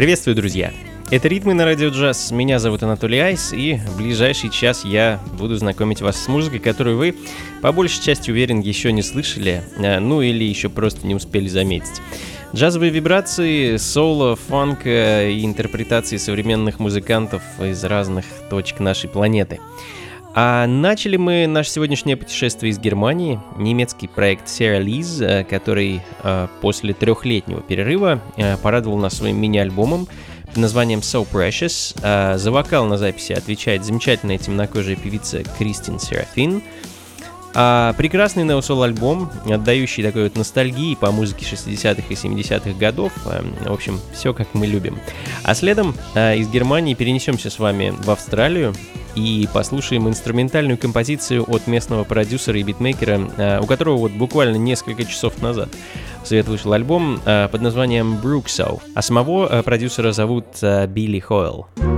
Приветствую, друзья! Это «Ритмы на радио джаз». Меня зовут Анатолий Айс, и в ближайший час я буду знакомить вас с музыкой, которую вы, по большей части, уверен, еще не слышали, э, ну или еще просто не успели заметить. Джазовые вибрации, соло, фанк и интерпретации современных музыкантов из разных точек нашей планеты. А начали мы наше сегодняшнее путешествие из Германии. Немецкий проект Sarah Liz, э, который э, после трехлетнего перерыва э, порадовал нас своим мини-альбомом под названием So Precious. За вокал на записи отвечает замечательная темнокожая певица Кристин Серафин. А прекрасный неосол альбом, отдающий такой вот ностальгии по музыке 60-х и 70-х годов. В общем, все как мы любим. А следом из Германии перенесемся с вами в Австралию и послушаем инструментальную композицию от местного продюсера и битмейкера, э, у которого вот буквально несколько часов назад в свет вышел альбом э, под названием Brooksow, а самого э, продюсера зовут Билли Хойл. Ритмы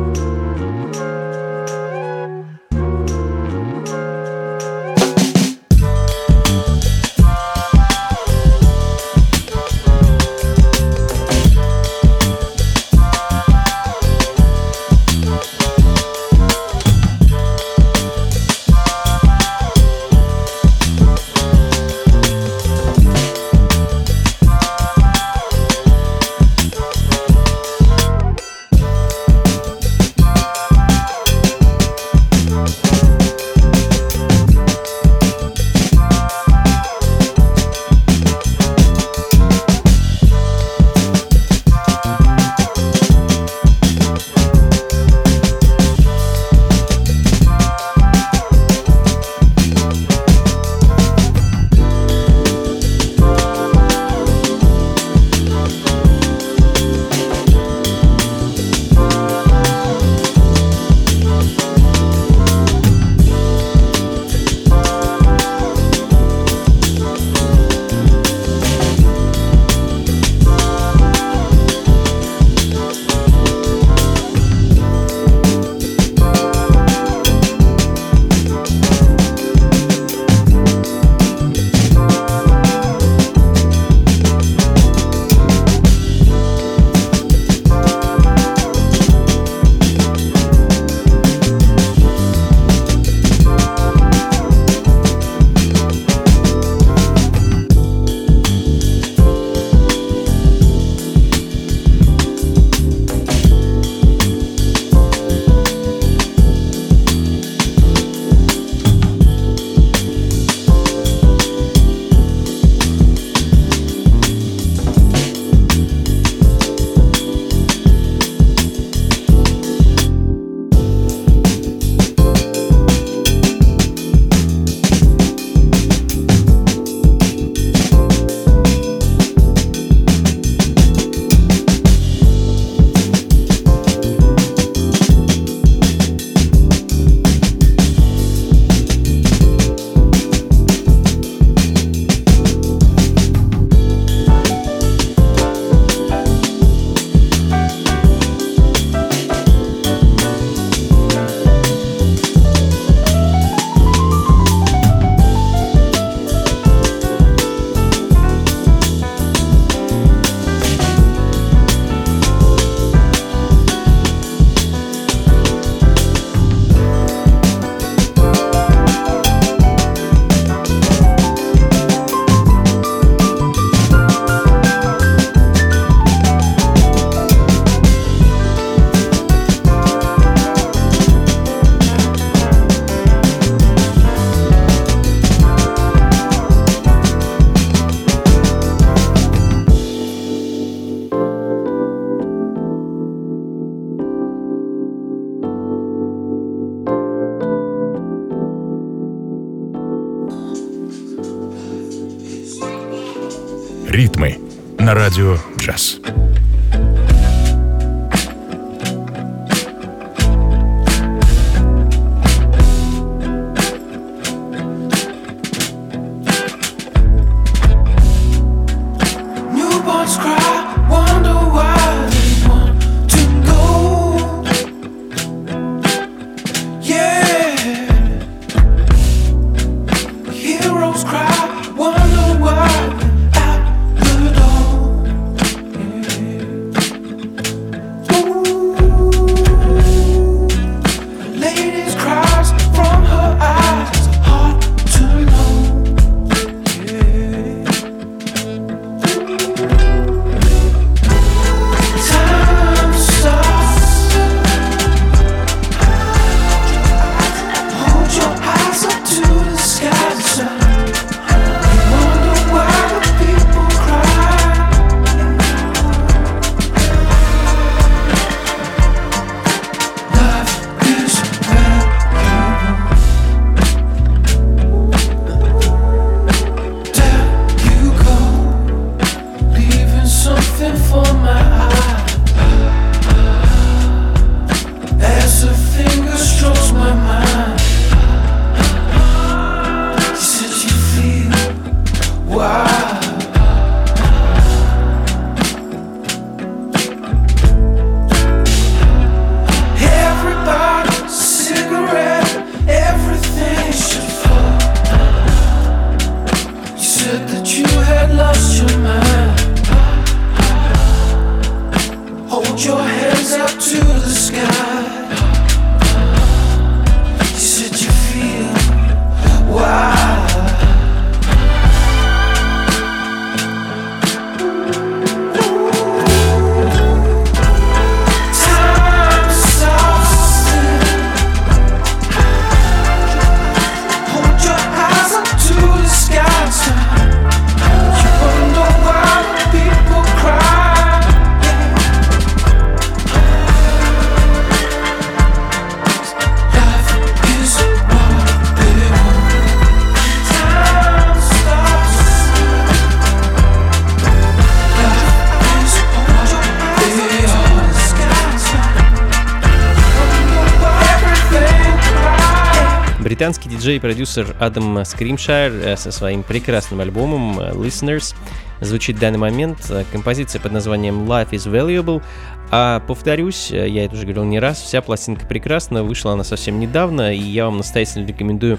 Британский диджей и продюсер Адам Скримшайр э, со своим прекрасным альбомом э, Listeners звучит в данный момент. Э, композиция под названием Life is Valuable. А повторюсь, я это уже говорил не раз, вся пластинка прекрасна, вышла она совсем недавно, и я вам настоятельно рекомендую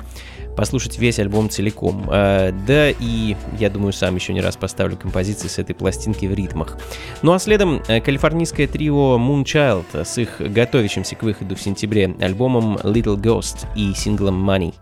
послушать весь альбом целиком. А, да и я думаю, сам еще не раз поставлю композиции с этой пластинки в ритмах. Ну а следом э, калифорнийское трио Moonchild с их готовящимся к выходу в сентябре альбомом Little Ghost и синглом Money.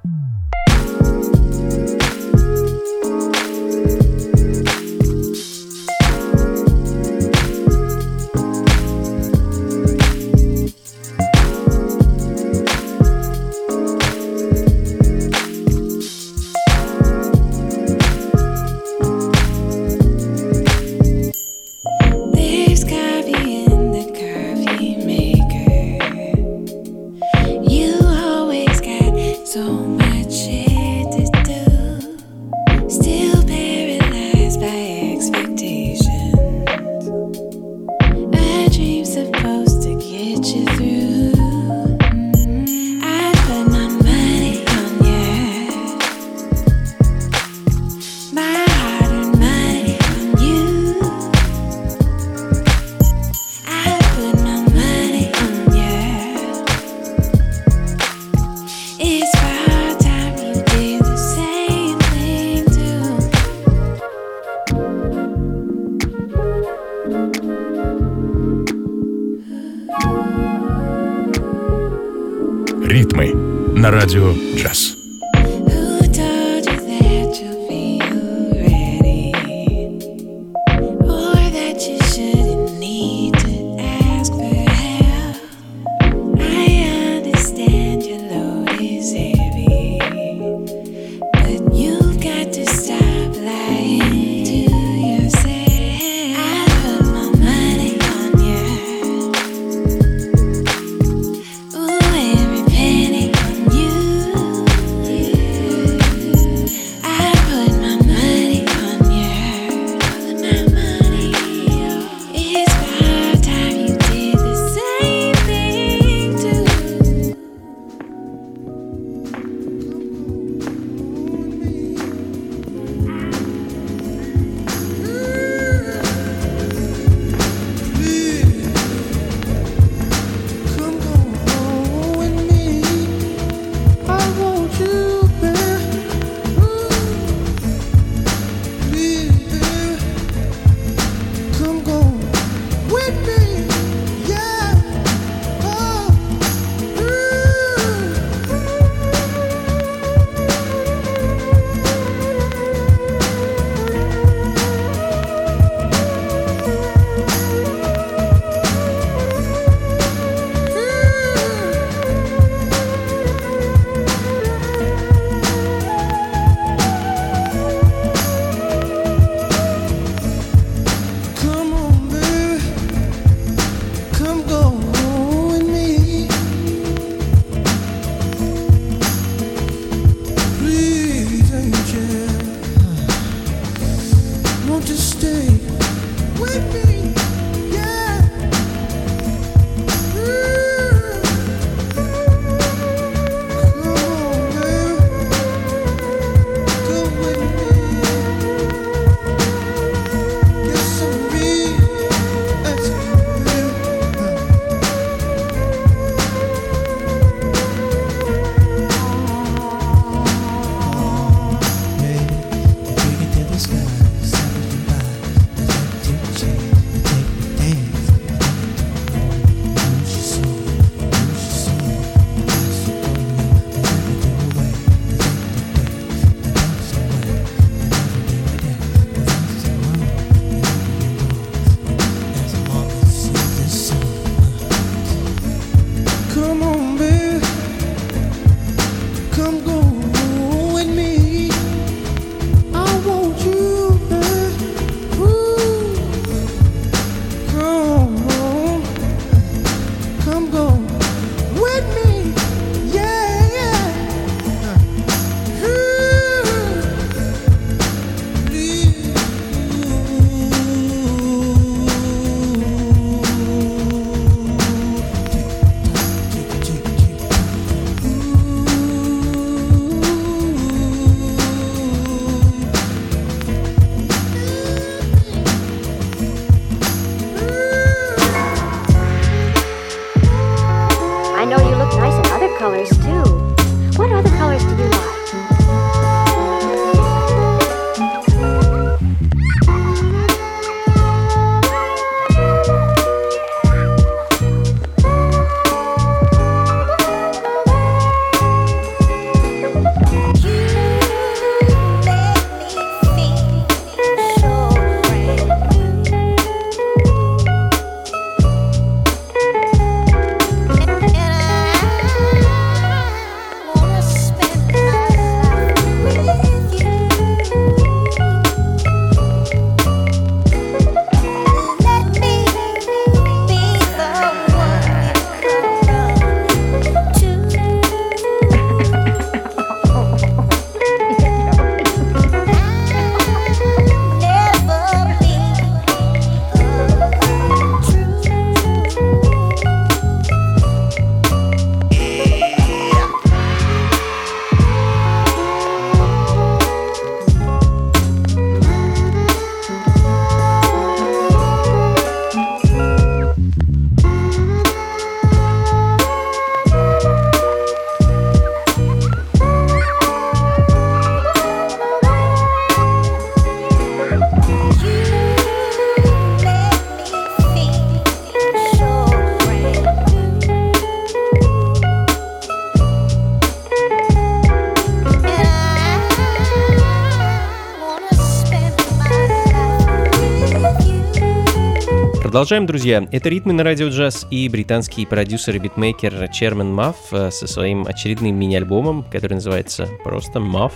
Продолжаем, друзья. Это «Ритмы на радио джаз» и британский продюсер и битмейкер Чермен Мафф э, со своим очередным мини-альбомом, который называется просто «Мафф».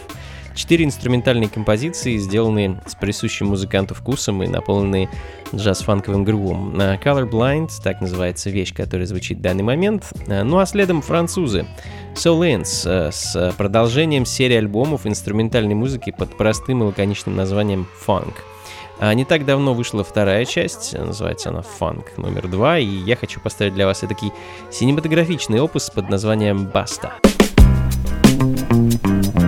Четыре инструментальные композиции, сделанные с присущим музыканту вкусом и наполненные джаз-фанковым грувом. Э, Colorblind, так называется вещь, которая звучит в данный момент. Э, ну а следом французы. Soul Ends с продолжением серии альбомов инструментальной музыки под простым и лаконичным названием «Funk». А не так давно вышла вторая часть, называется она «Фанк» номер два, и я хочу поставить для вас такой синематографичный опус под названием «Баста». Thank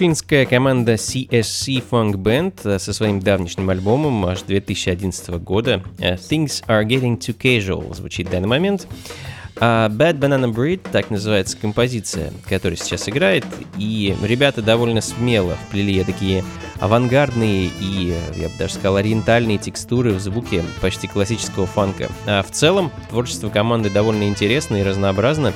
Бруклинская команда CSC Funk Band со своим давнишним альбомом аж 2011 года Things Are Getting Too Casual звучит в данный момент. А Bad Banana Breed, так называется композиция, которая сейчас играет, и ребята довольно смело вплели такие авангардные и, я бы даже сказал, ориентальные текстуры в звуке почти классического фанка. А в целом творчество команды довольно интересно и разнообразно,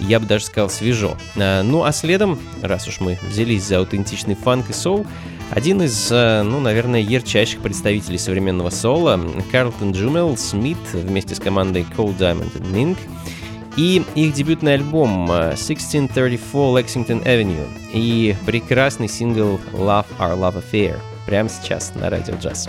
я бы даже сказал, свежо. А, ну а следом, раз уж мы взялись за аутентичный фанк и соул, один из, а, ну, наверное, ярчайших представителей современного соула, Карлтон Джумел Смит вместе с командой Cold Diamond and Mink, и их дебютный альбом 1634 а, Lexington Avenue и прекрасный сингл Love Our Love Affair прямо сейчас на Радио Джаз.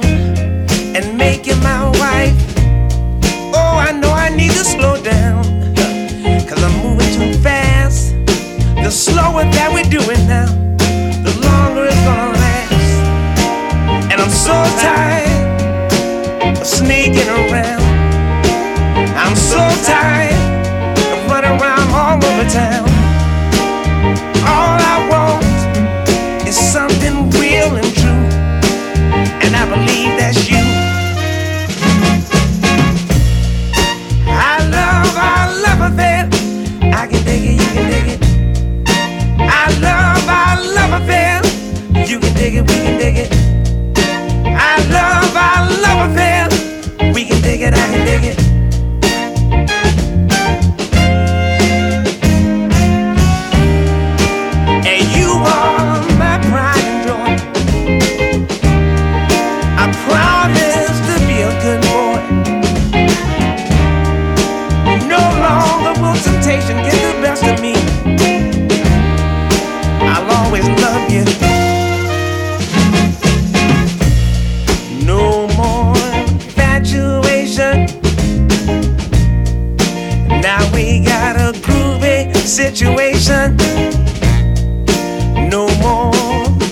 slower that we do it now, the longer it's gonna last. And I'm so tired of sneaking around. I'm so tired of running around all over town. it, we can dig it. situation. No more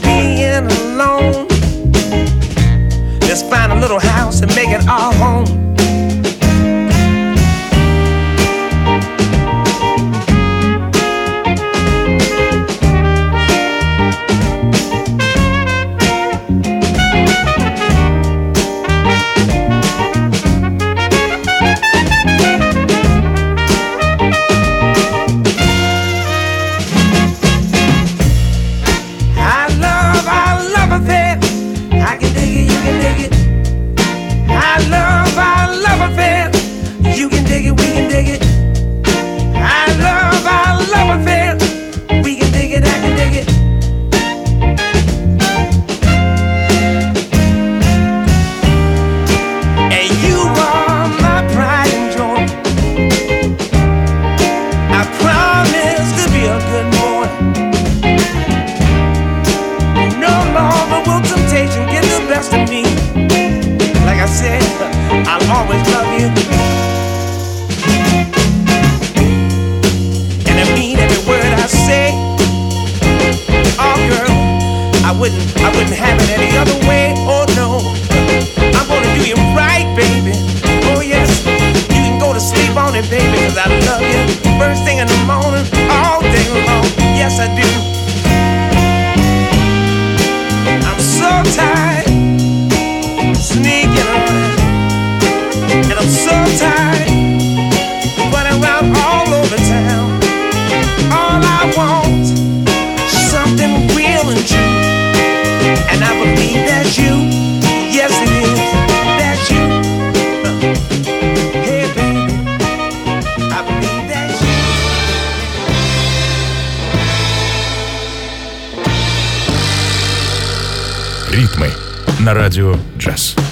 being alone. Let's find a little house and make it our home. На радио «Джаз».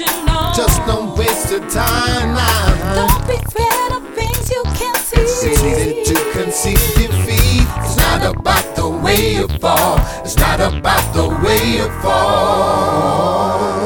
emotional. Just don't waste your time. Don't be afraid of things you can't see. It's easy to conceive defeat. It's not about the way you fall. It's not about the way you fall.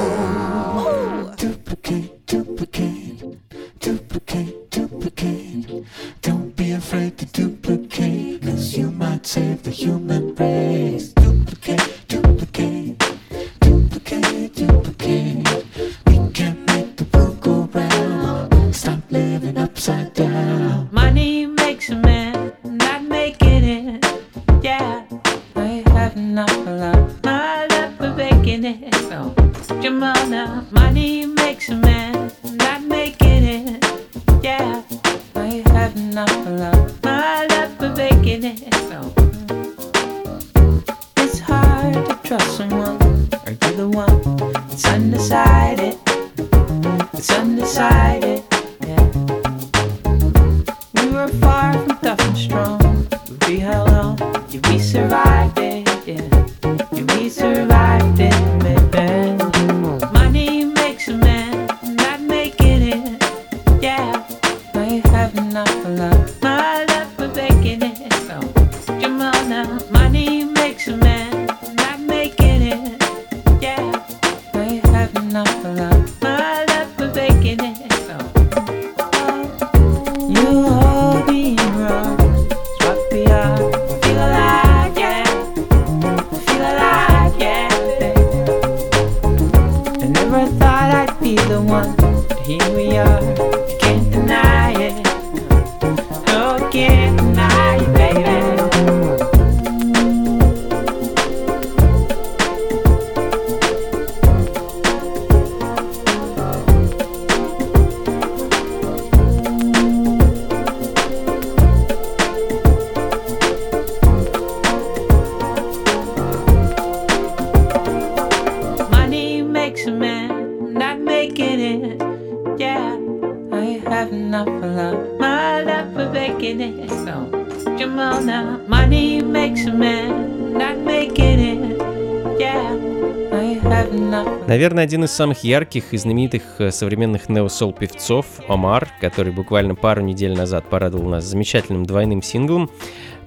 Наверное, один из самых ярких и знаменитых э, современных неосол певцов Омар, который буквально пару недель назад порадовал нас замечательным двойным синглом,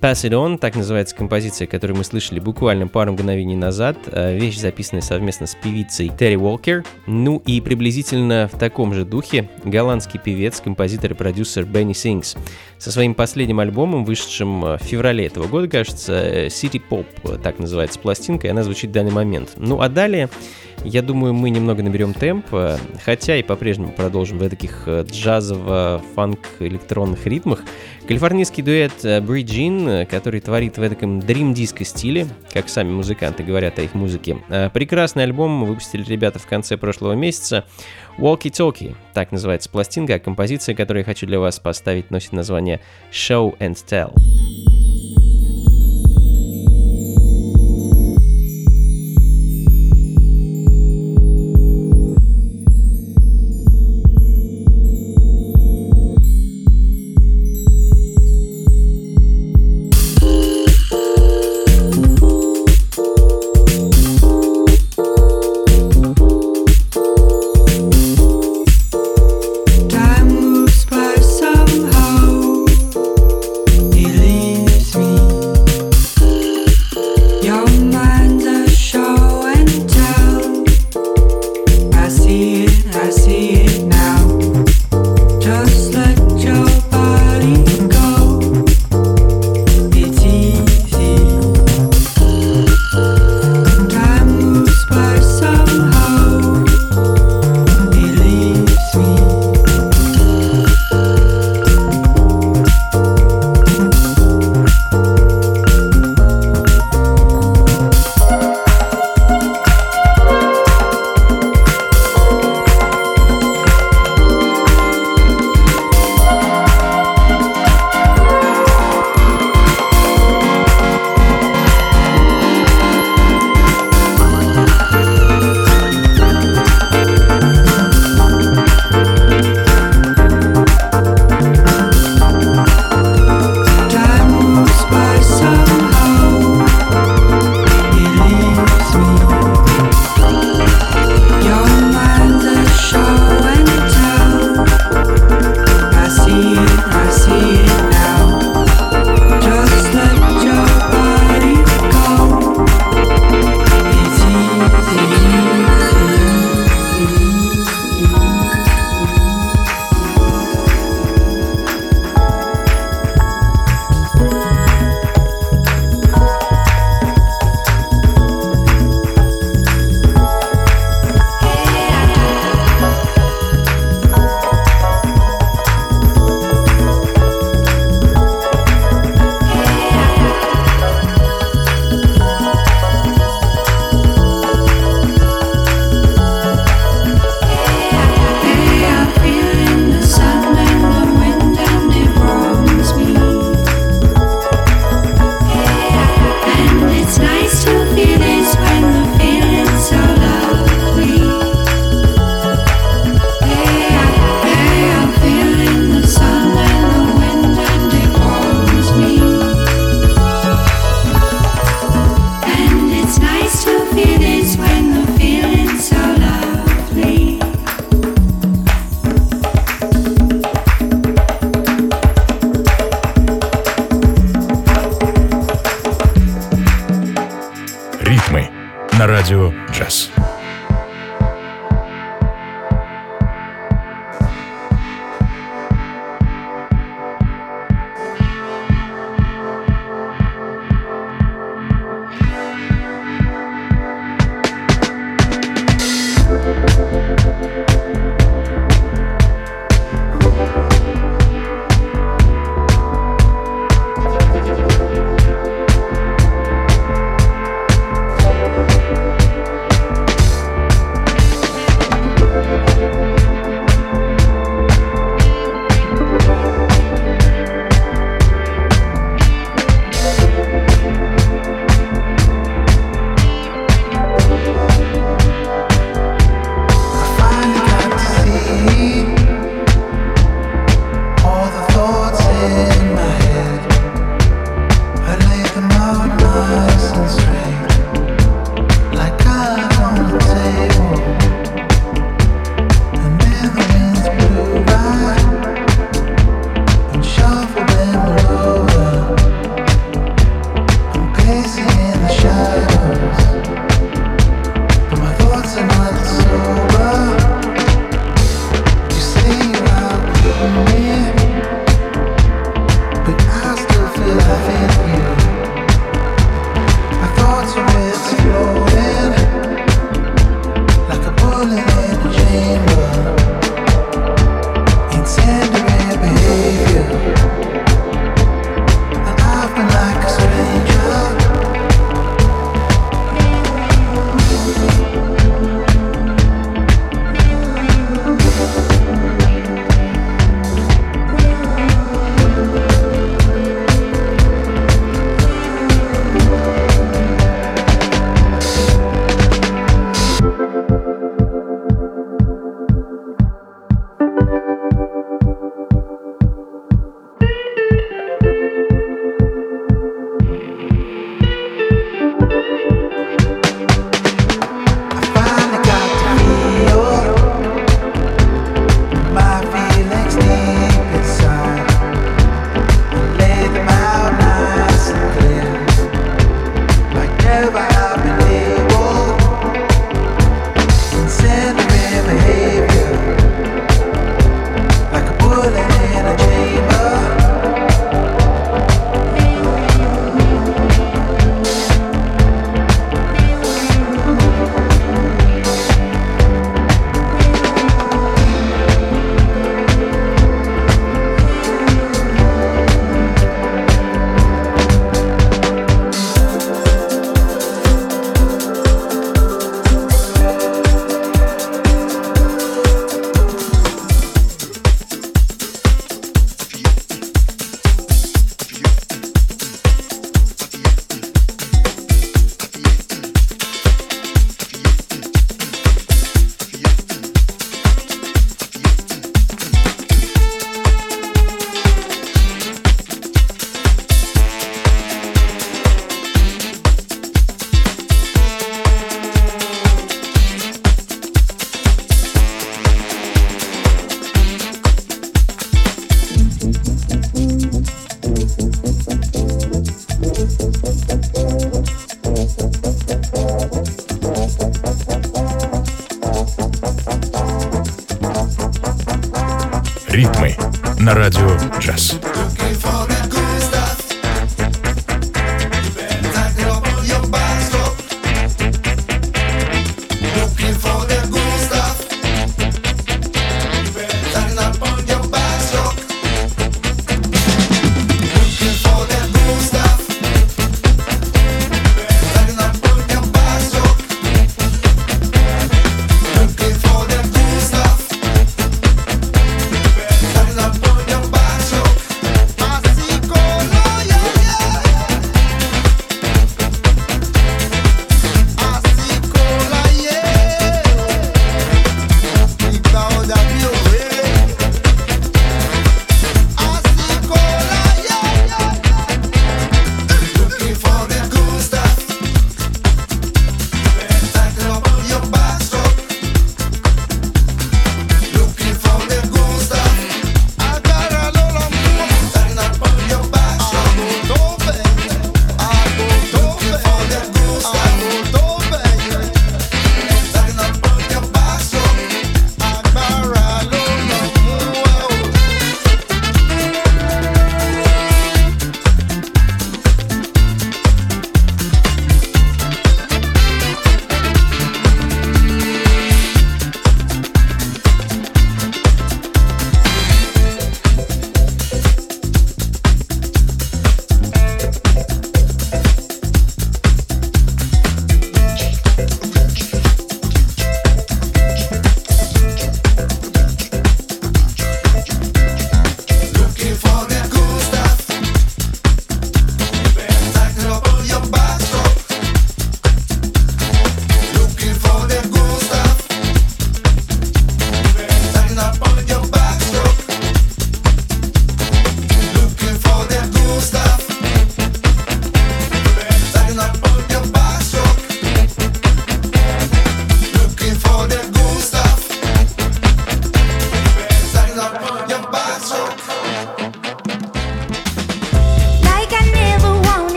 Pass It On, так называется композиция, которую мы слышали буквально пару мгновений назад. Э, вещь, записанная совместно с певицей Терри Уолкер. Ну и приблизительно в таком же духе голландский певец, композитор и продюсер Бенни Сингс со своим последним альбомом, вышедшим в феврале этого года, кажется, City Pop, так называется пластинка, и она звучит в данный момент. Ну а далее Я думаю, мы немного наберем темп, э, хотя и по-прежнему продолжим в таких э, джазово-фанк-электронных ритмах. Калифорнийский дуэт Bridge In, который творит в этом дрим-диско стиле, как сами музыканты говорят о их музыке. Прекрасный альбом выпустили ребята в конце прошлого месяца. Walkie Talkie, так называется пластинка, а композиция, которую я хочу для вас поставить, носит название Show and Tell.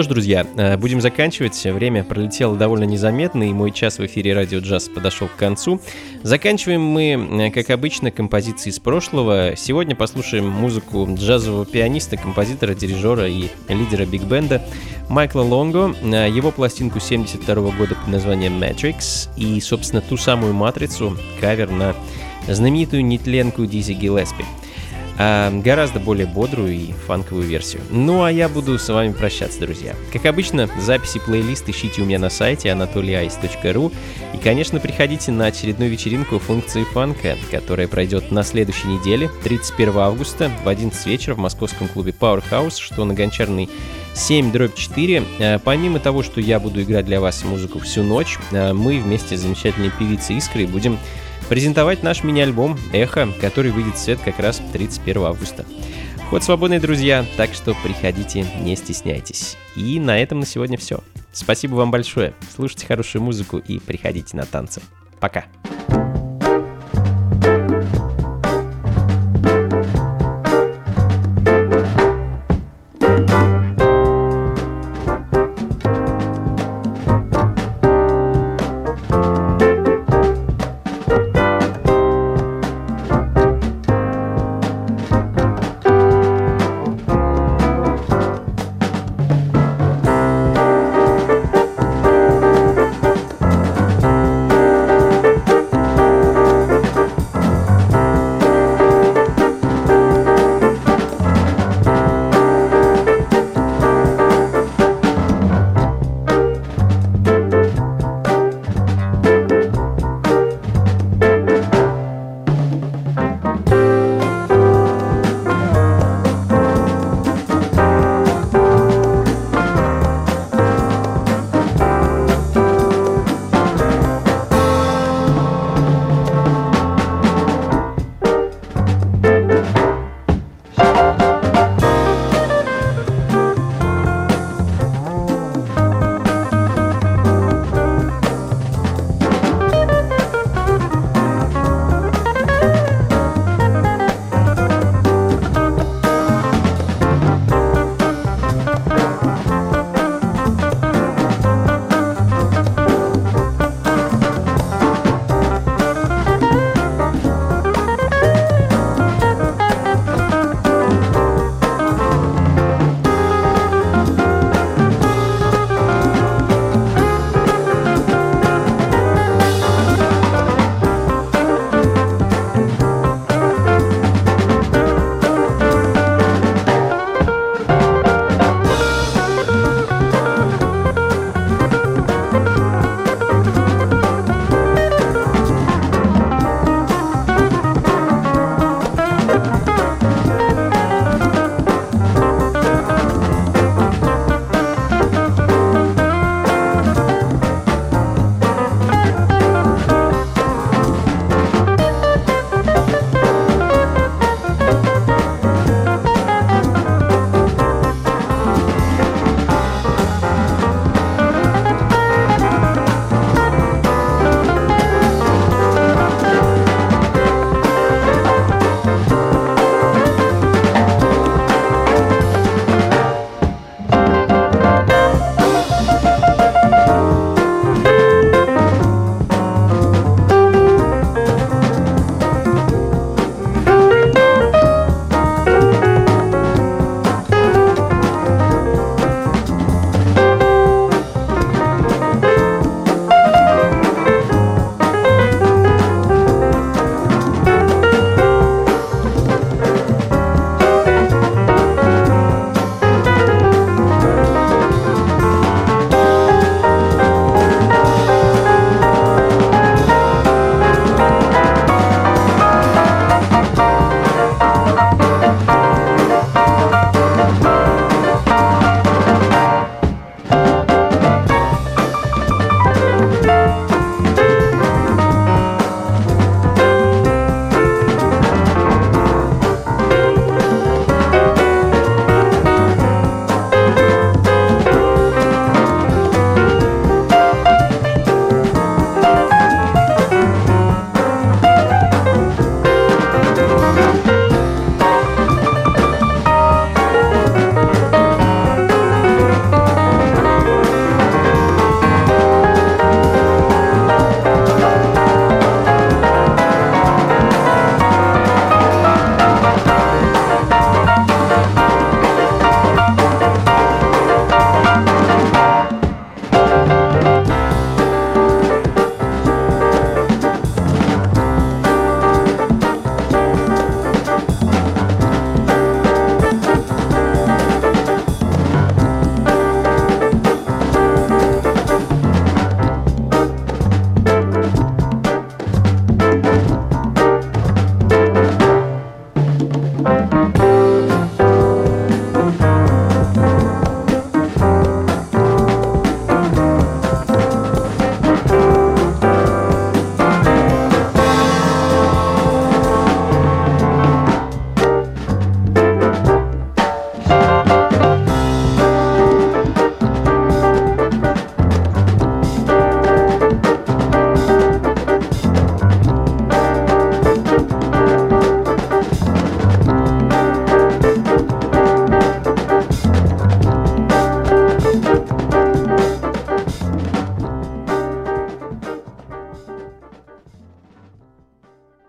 Что ж, друзья, э, будем заканчивать. Время пролетело довольно незаметно, и мой час в эфире Радио Джаз подошел к концу. Заканчиваем мы, э, как обычно, композиции из прошлого. Сегодня послушаем музыку джазового пианиста, композитора, дирижера и лидера биг-бенда Майкла Лонго, э, его пластинку 72 года под названием Matrix и, собственно, ту самую матрицу, кавер на знаменитую нетленку Дизи Гиллеспи гораздо более бодрую и фанковую версию. Ну а я буду с вами прощаться, друзья. Как обычно, записи плейлист ищите у меня на сайте anatolyice.ru и, конечно, приходите на очередную вечеринку функции фанка, которая пройдет на следующей неделе, 31 августа в 11 вечера в московском клубе Powerhouse, что на Гончарной 7 дробь 4. А, помимо того, что я буду играть для вас музыку всю ночь, а, мы вместе с замечательной певицей Искрой будем презентовать наш мини-альбом «Эхо», который выйдет в свет как раз 31 августа. Вход свободный, друзья, так что приходите, не стесняйтесь. И на этом на сегодня все. Спасибо вам большое. Слушайте хорошую музыку и приходите на танцы. Пока.